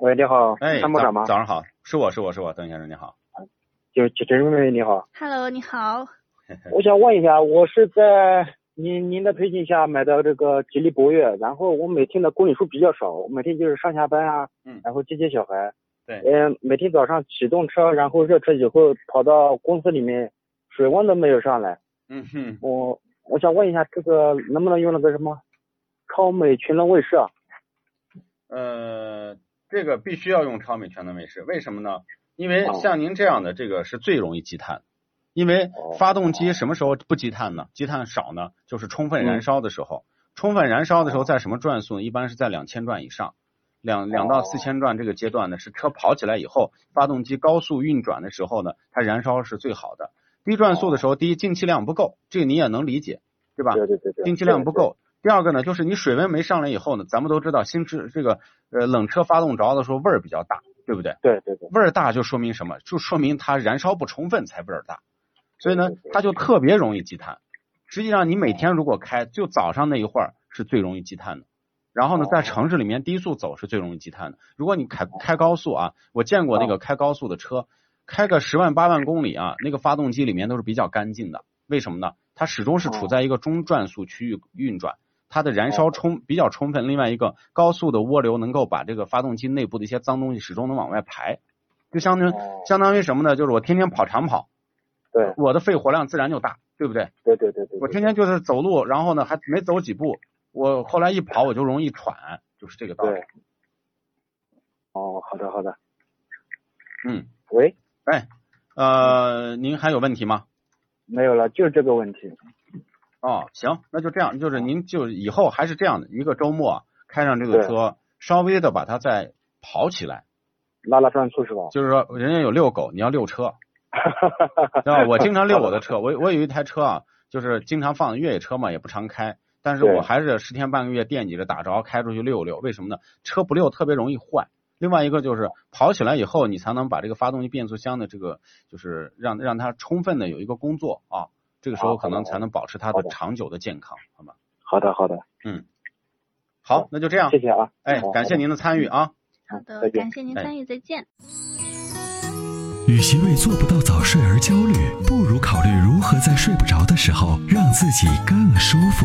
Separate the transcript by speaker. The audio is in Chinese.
Speaker 1: 喂，你好。
Speaker 2: 哎，
Speaker 1: 参谋长吗？
Speaker 2: 早上好。是我是我是我，邓先生你好，
Speaker 1: 就就陈妹妹你好
Speaker 3: ，Hello 你好，
Speaker 1: 我想问一下，我是在您您的推荐下买的这个吉利博越，然后我每天的公里数比较少，我每天就是上下班啊，嗯，然后接接小孩，
Speaker 2: 对，
Speaker 1: 嗯，每天早上启动车，然后热车以后跑到公司里面，水温都没有上来，
Speaker 2: 嗯哼，
Speaker 1: 我我想问一下，这个能不能用那个什么超美全能卫士啊？
Speaker 2: 呃。这个必须要用超美全能卫士，为什么呢？因为像您这样的这个是最容易积碳，因为发动机什么时候不积碳呢？积碳少呢，就是充分燃烧的时候。充分燃烧的时候在什么转速？一般是在两千转以上，两两到四千转这个阶段呢，是车跑起来以后，发动机高速运转的时候呢，它燃烧是最好的。低转速的时候，第一进气量不够，这个你也能理解，对吧？
Speaker 1: 对对对对。
Speaker 2: 进气量不够。第二个呢，就是你水温没上来以后呢，咱们都知道新车这个呃冷车发动着的时候味儿比较大，对不对？
Speaker 1: 对对对。
Speaker 2: 味儿大就说明什么？就说明它燃烧不充分才味儿大，所以呢，它就特别容易积碳。实际上你每天如果开，就早上那一会儿是最容易积碳的。然后呢，在城市里面低速走是最容易积碳的。如果你开开高速啊，我见过那个开高速的车，开个十万八万公里啊，那个发动机里面都是比较干净的。为什么呢？它始终是处在一个中转速区域运转。它的燃烧充比较充分，另外一个高速的涡流能够把这个发动机内部的一些脏东西始终能往外排，就相当于相当于什么呢？就是我天天跑长跑，
Speaker 1: 对，
Speaker 2: 我的肺活量自然就大，对不对？
Speaker 1: 对对对对。
Speaker 2: 我天天就是走路，然后呢还没走几步，我后来一跑我就容易喘，就是这个道理。
Speaker 1: 哦，好的好的。
Speaker 2: 嗯。
Speaker 1: 喂。
Speaker 2: 哎，呃，您还有问题吗？
Speaker 1: 没有了，就这个问题。
Speaker 2: 哦，行，那就这样，就是您就以后还是这样的一个周末开上这个车，稍微的把它再跑起来，
Speaker 1: 拉拉转速是吧？
Speaker 2: 就是说，人家有遛狗，你要遛车，对吧？我经常遛我的车，我我有一台车啊，就是经常放越野车嘛，也不常开，但是我还是十天半个月惦记着打着开出去溜溜。为什么呢？车不遛特别容易坏。另外一个就是跑起来以后，你才能把这个发动机变速箱的这个，就是让让它充分的有一个工作啊。这个时候可能才能保持它的长久的健康，好吗？
Speaker 1: 好的，好的，
Speaker 2: 嗯，好，那就这样，
Speaker 1: 谢谢啊，
Speaker 2: 哎，感谢您的参与啊，
Speaker 3: 好的，感谢您参与，再见。
Speaker 4: 与其为做不到早睡而焦虑，不如考虑如何在睡不着的时候让自己更舒服。